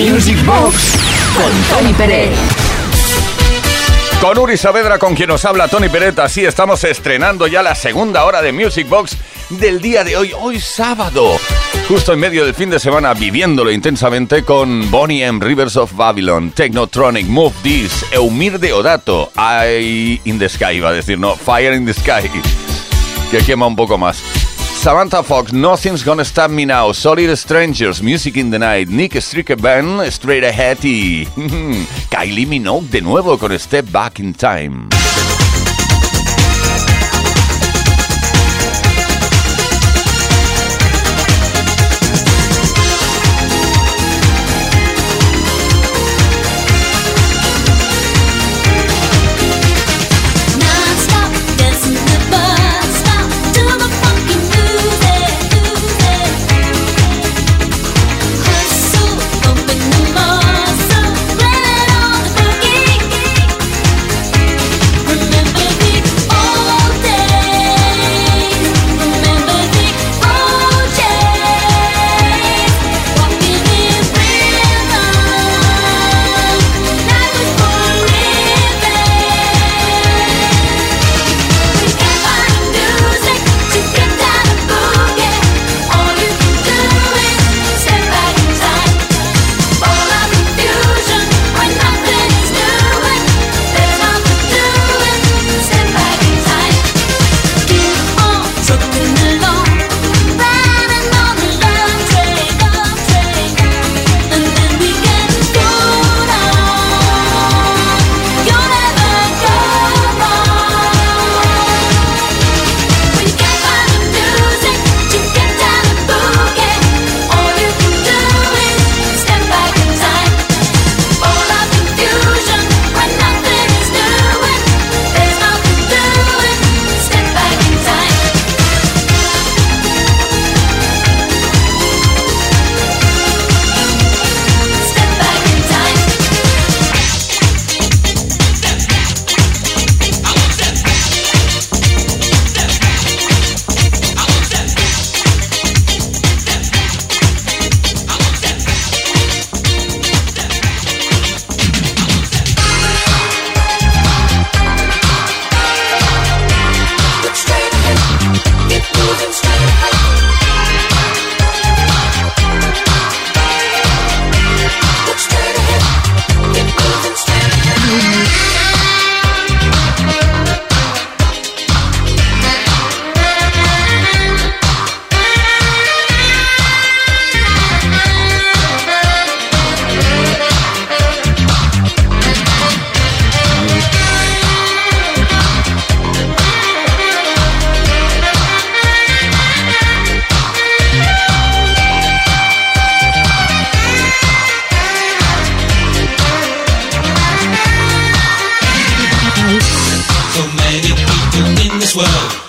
Music Box con Tony Pérez. Con Uri Saavedra, con quien nos habla Tony Peret, así estamos estrenando ya la segunda hora de Music Box del día de hoy, hoy sábado. Justo en medio del fin de semana, viviéndolo intensamente con Bonnie M. Rivers of Babylon, Technotronic, Move This, Eumir Deodato, Eye in the Sky, va a decir, no, Fire in the Sky, que quema un poco más. Samantha Fox, Nothing's Gonna Stop Me Now, Solid Strangers, Music in the Night, Nick Band, Straight Ahead y Kylie Minogue de nuevo con Step Back in Time. 12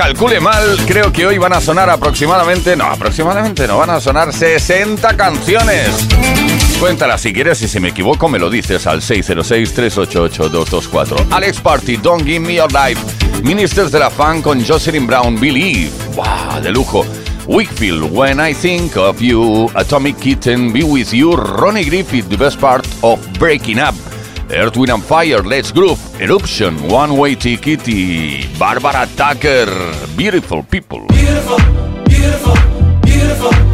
calcule mal, creo que hoy van a sonar aproximadamente, no, aproximadamente no, van a sonar 60 canciones. Cuéntala si quieres y si me equivoco me lo dices al 606-388-224. Alex Party, Don't Give Me Your Life. Ministers de la Fan con Jocelyn Brown, Believe. ¡Wow! De lujo. Wickfield, When I Think of You. Atomic Kitten, Be With You. Ronnie Griffith, The Best Part of Breaking Up. Earth, Wind and Fire, Let's Groove, Eruption, One Way Ticket y Barbara Tucker, Beautiful People. Beautiful, beautiful, beautiful.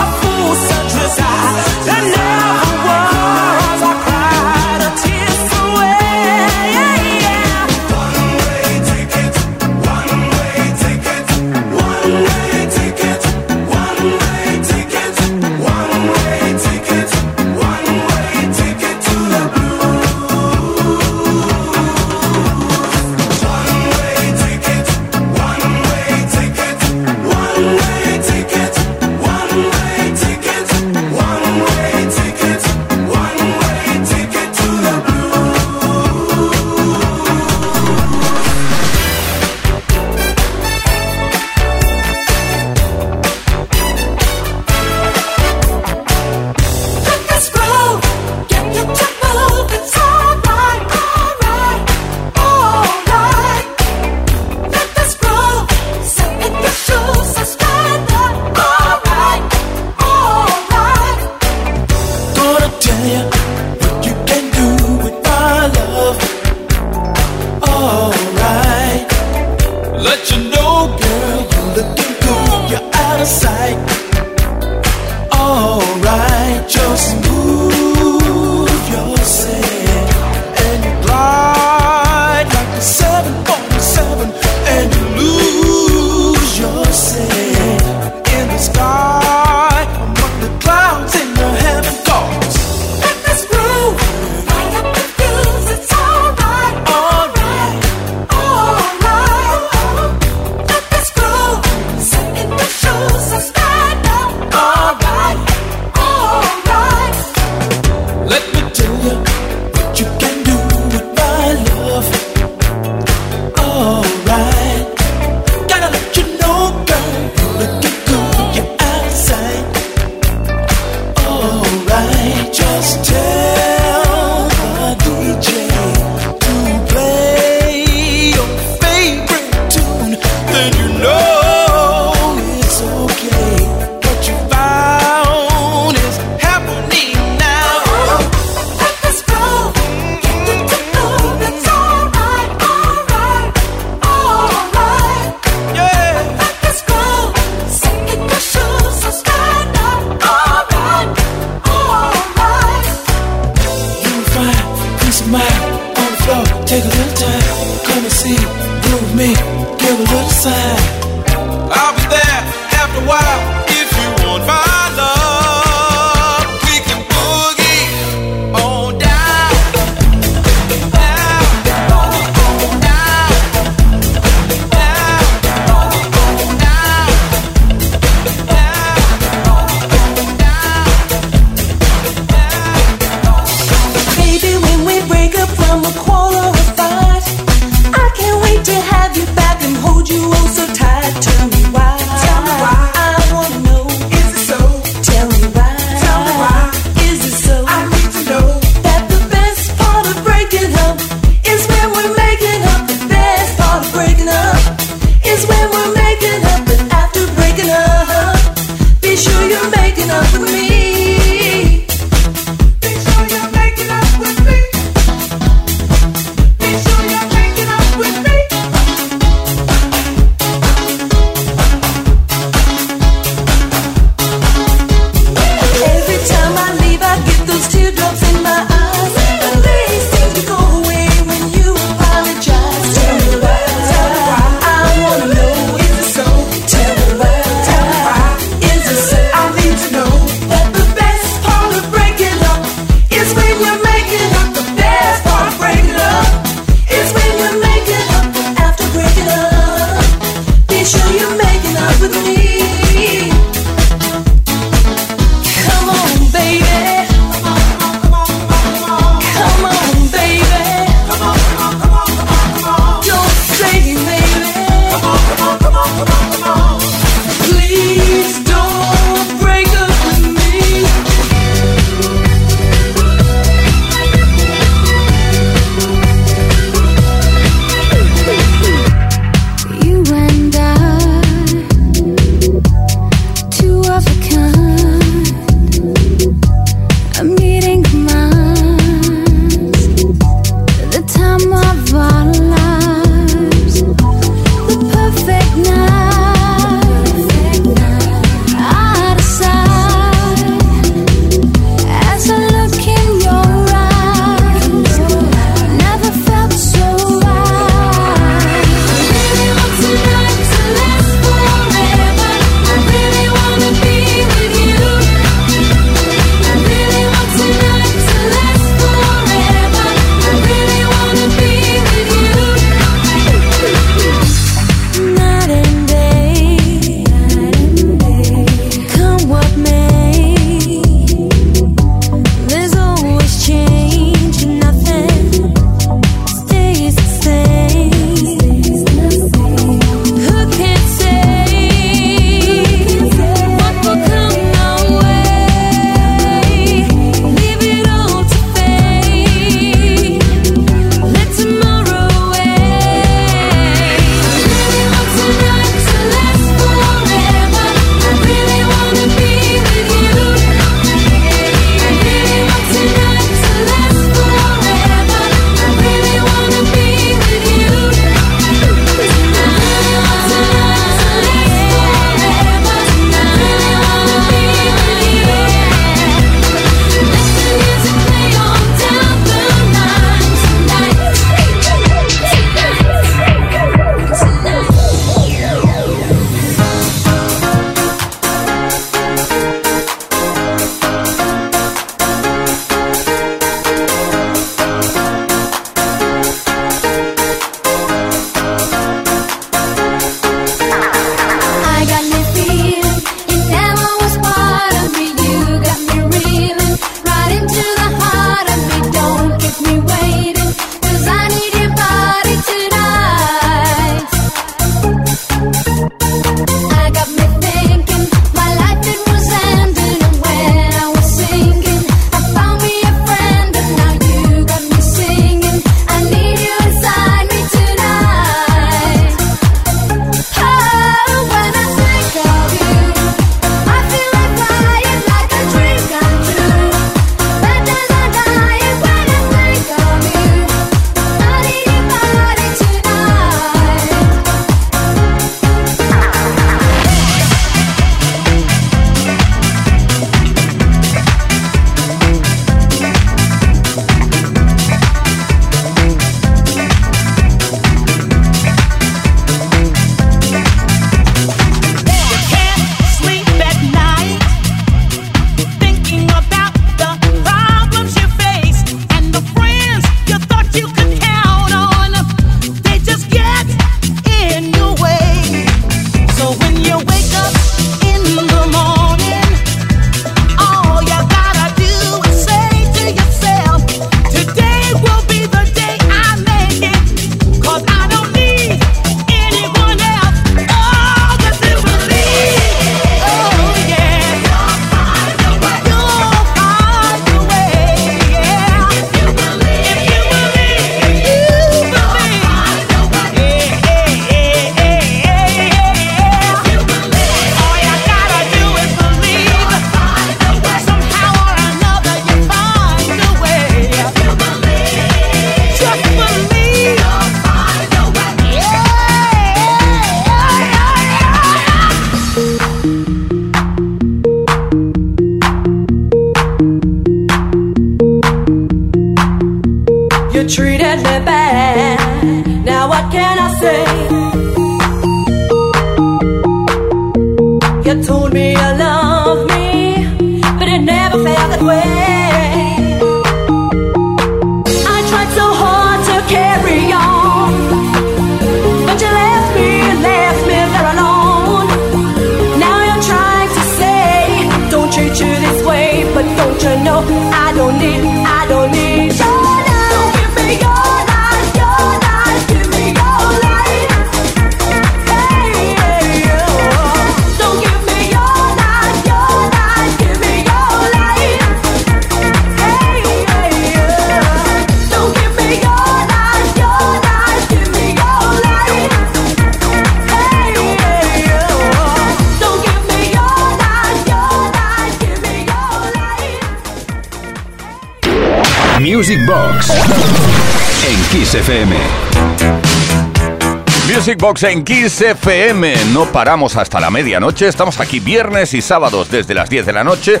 Music Box en Kiss FM. No paramos hasta la medianoche. Estamos aquí viernes y sábados desde las 10 de la noche,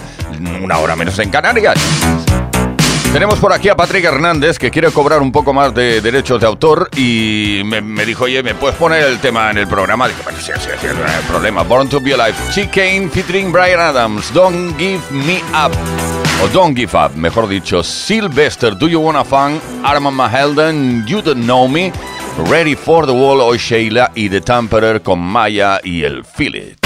una hora menos en Canarias. Tenemos por aquí a Patrick Hernández que quiere cobrar un poco más de derechos de autor y me, me dijo, oye, ¿me puedes poner el tema en el programa? Dije, bueno, sí, sí, sí, no hay problema. Born to be Alive, Chicane featuring Brian Adams, Don't Give Me Up, o Don't Give Up, mejor dicho, Sylvester, Do You Wanna Fun, Armand Mahelden, You Don't Know Me, Ready for the Wall, hoy Sheila y The Tamperer con Maya y el Philip.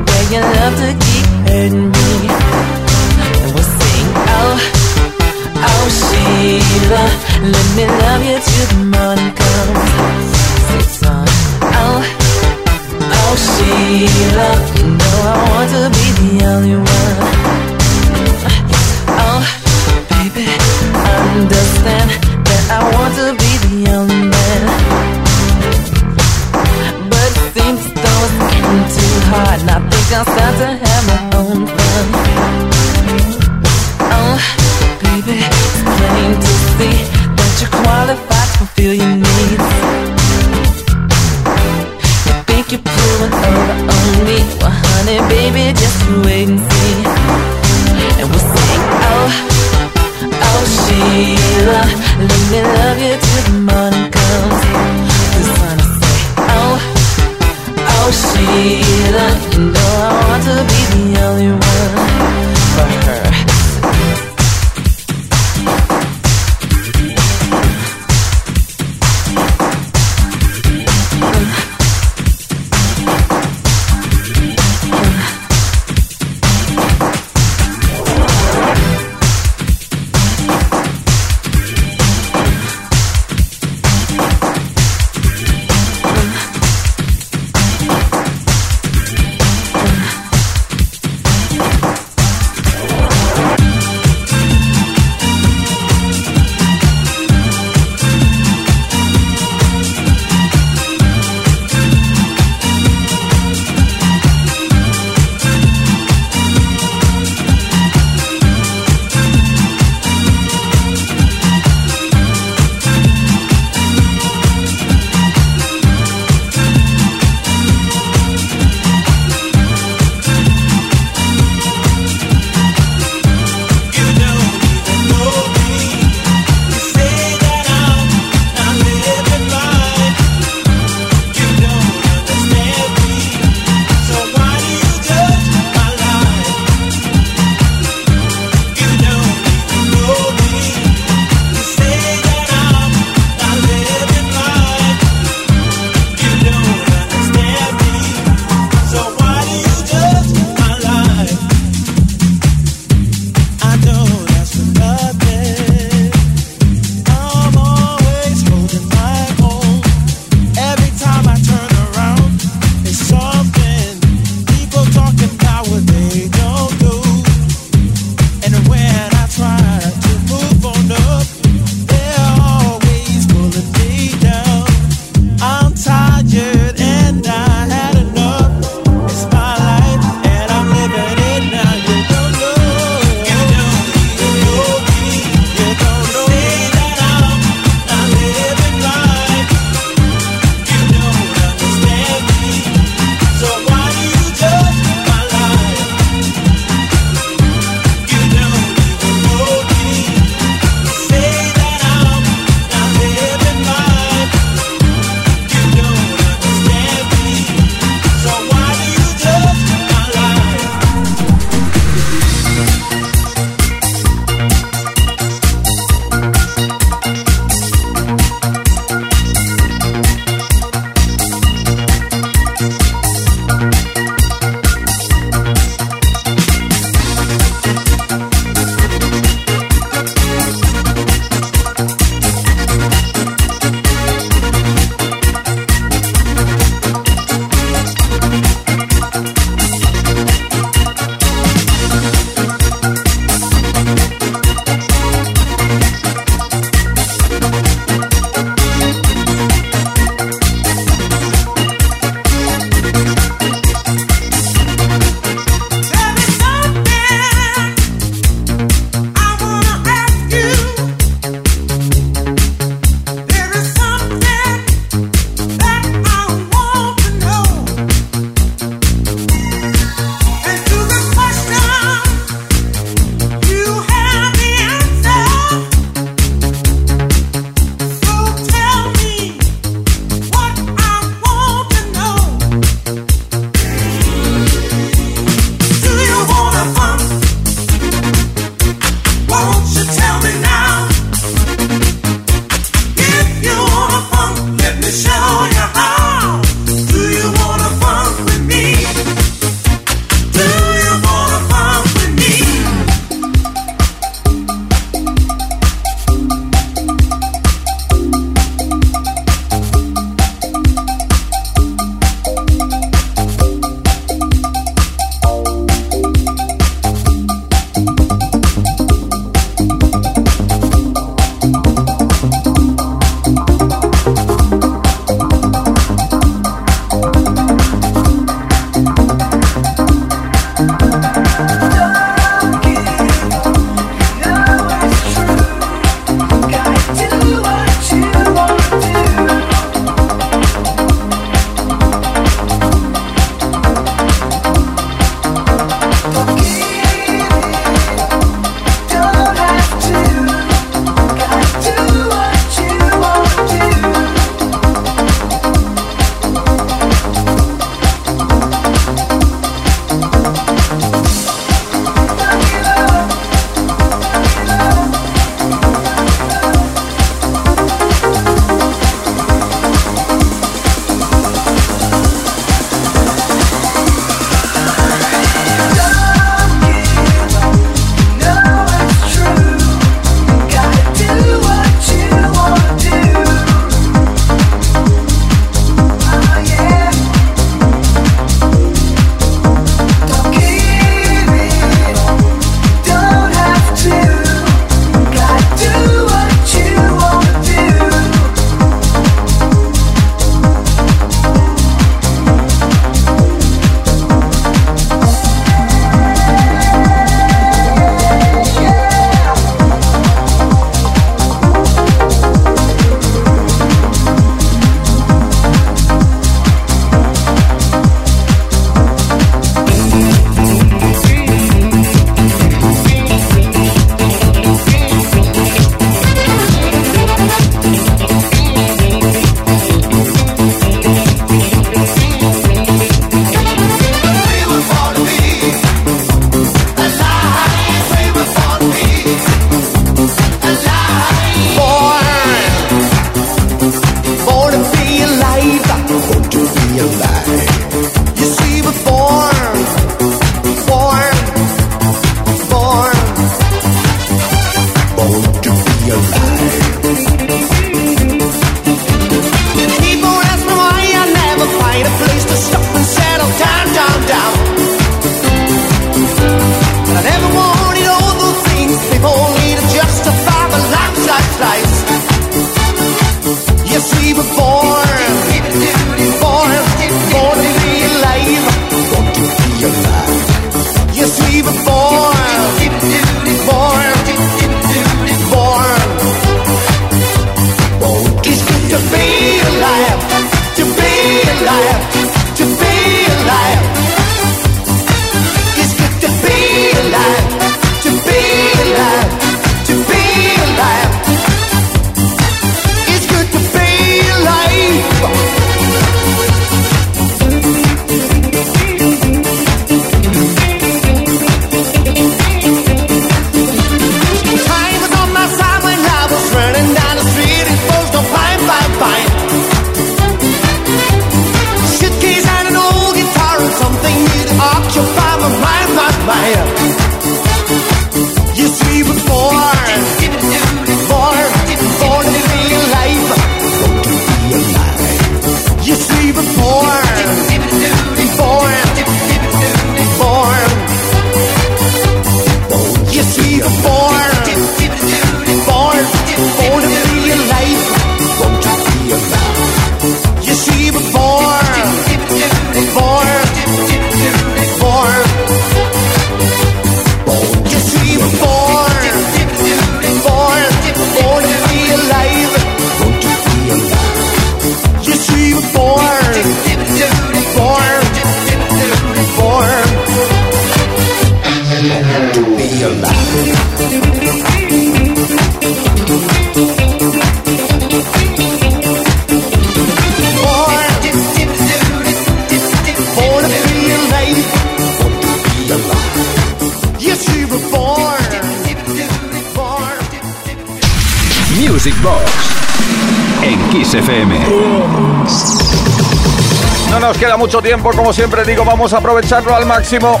mucho tiempo, como siempre digo, vamos a aprovecharlo al máximo.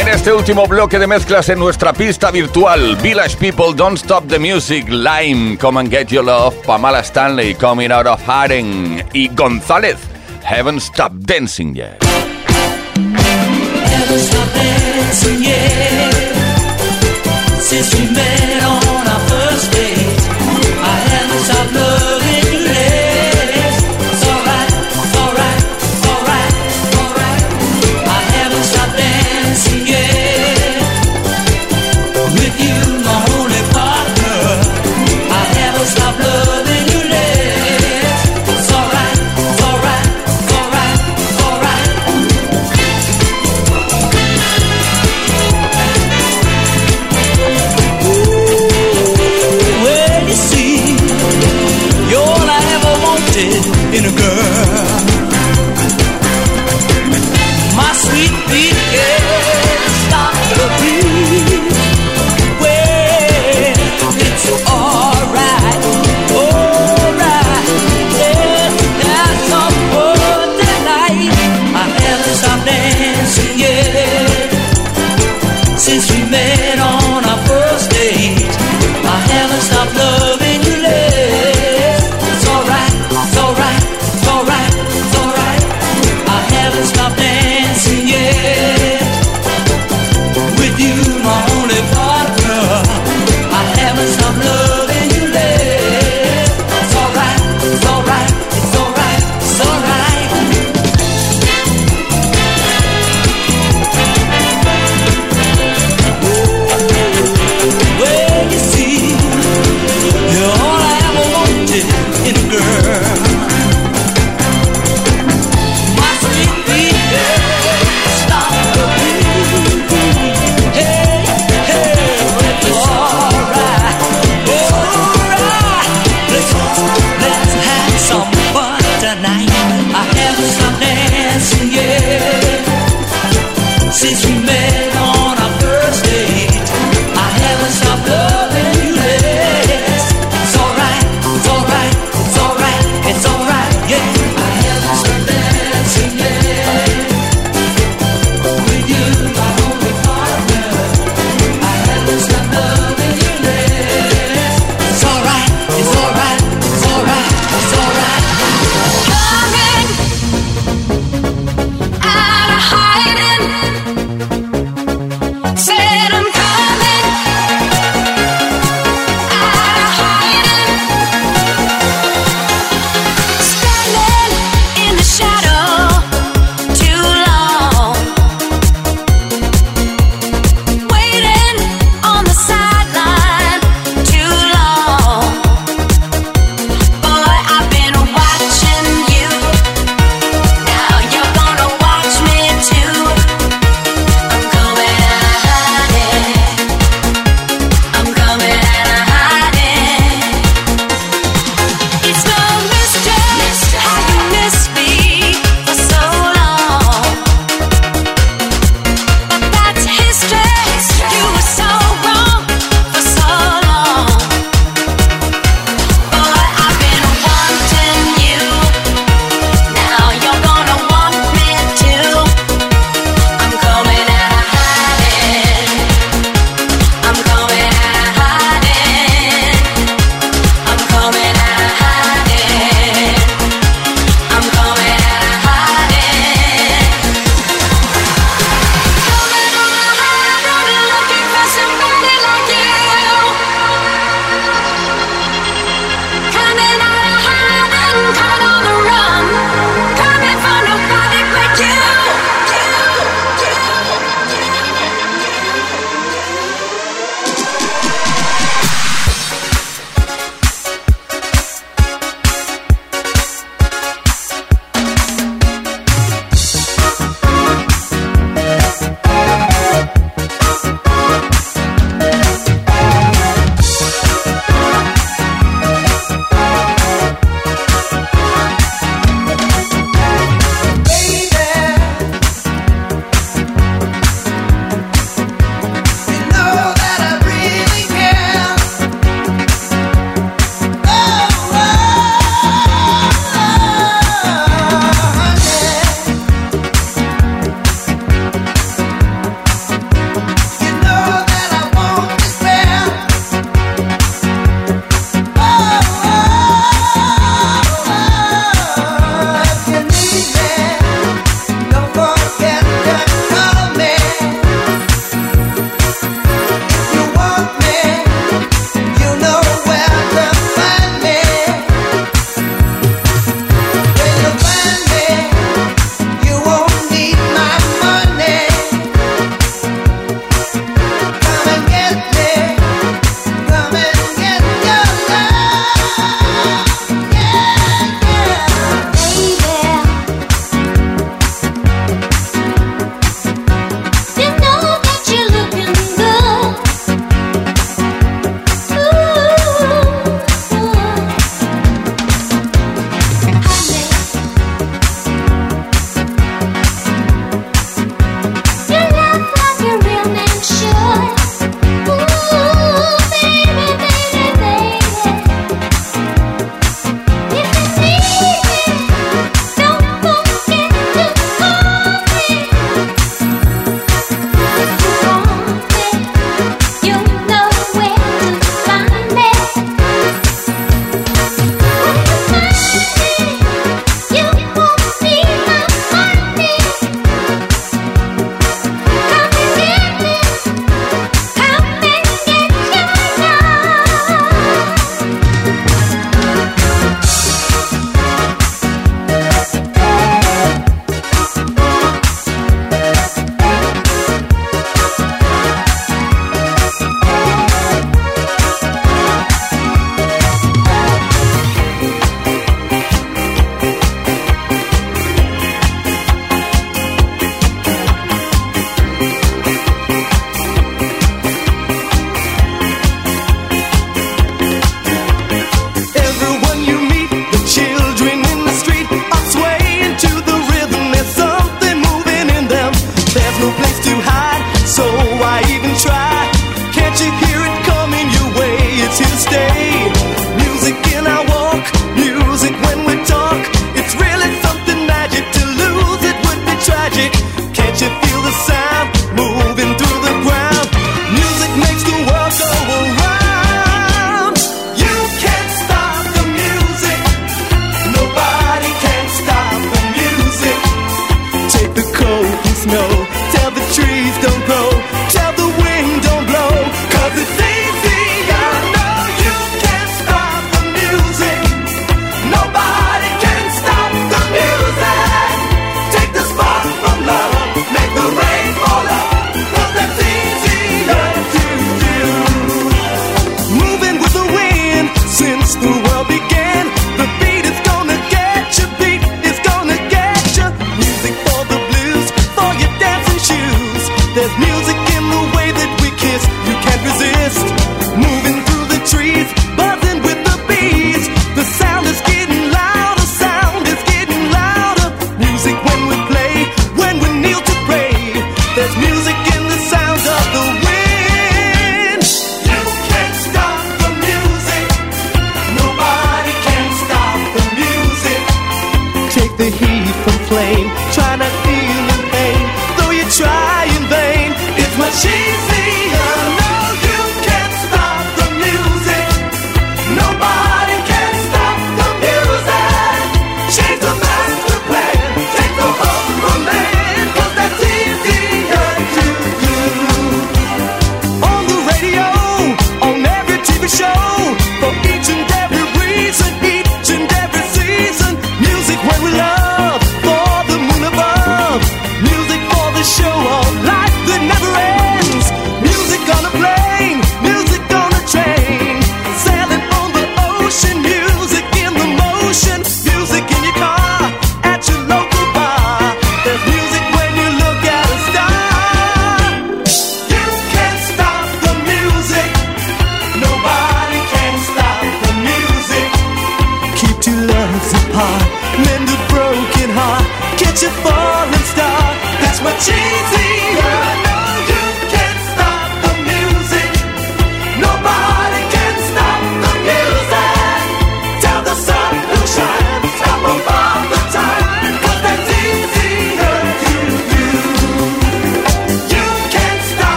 En este último bloque de mezclas en nuestra pista virtual, Village People, Don't Stop the Music, Lime, Come and Get Your Love, Pamela Stanley, Coming Out of Hiding y González, Haven't Stopped Dancing Yet.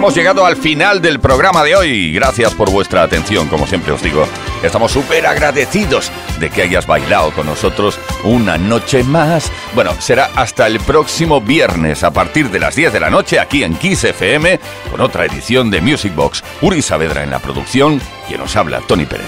hemos llegado al final del programa de hoy. Gracias por vuestra atención, como siempre os digo. Estamos súper agradecidos de que hayas bailado con nosotros una noche más. Bueno, será hasta el próximo viernes a partir de las 10 de la noche aquí en Kiss FM con otra edición de Music Box. Uri Saavedra en la producción, quien nos habla, Tony Pérez.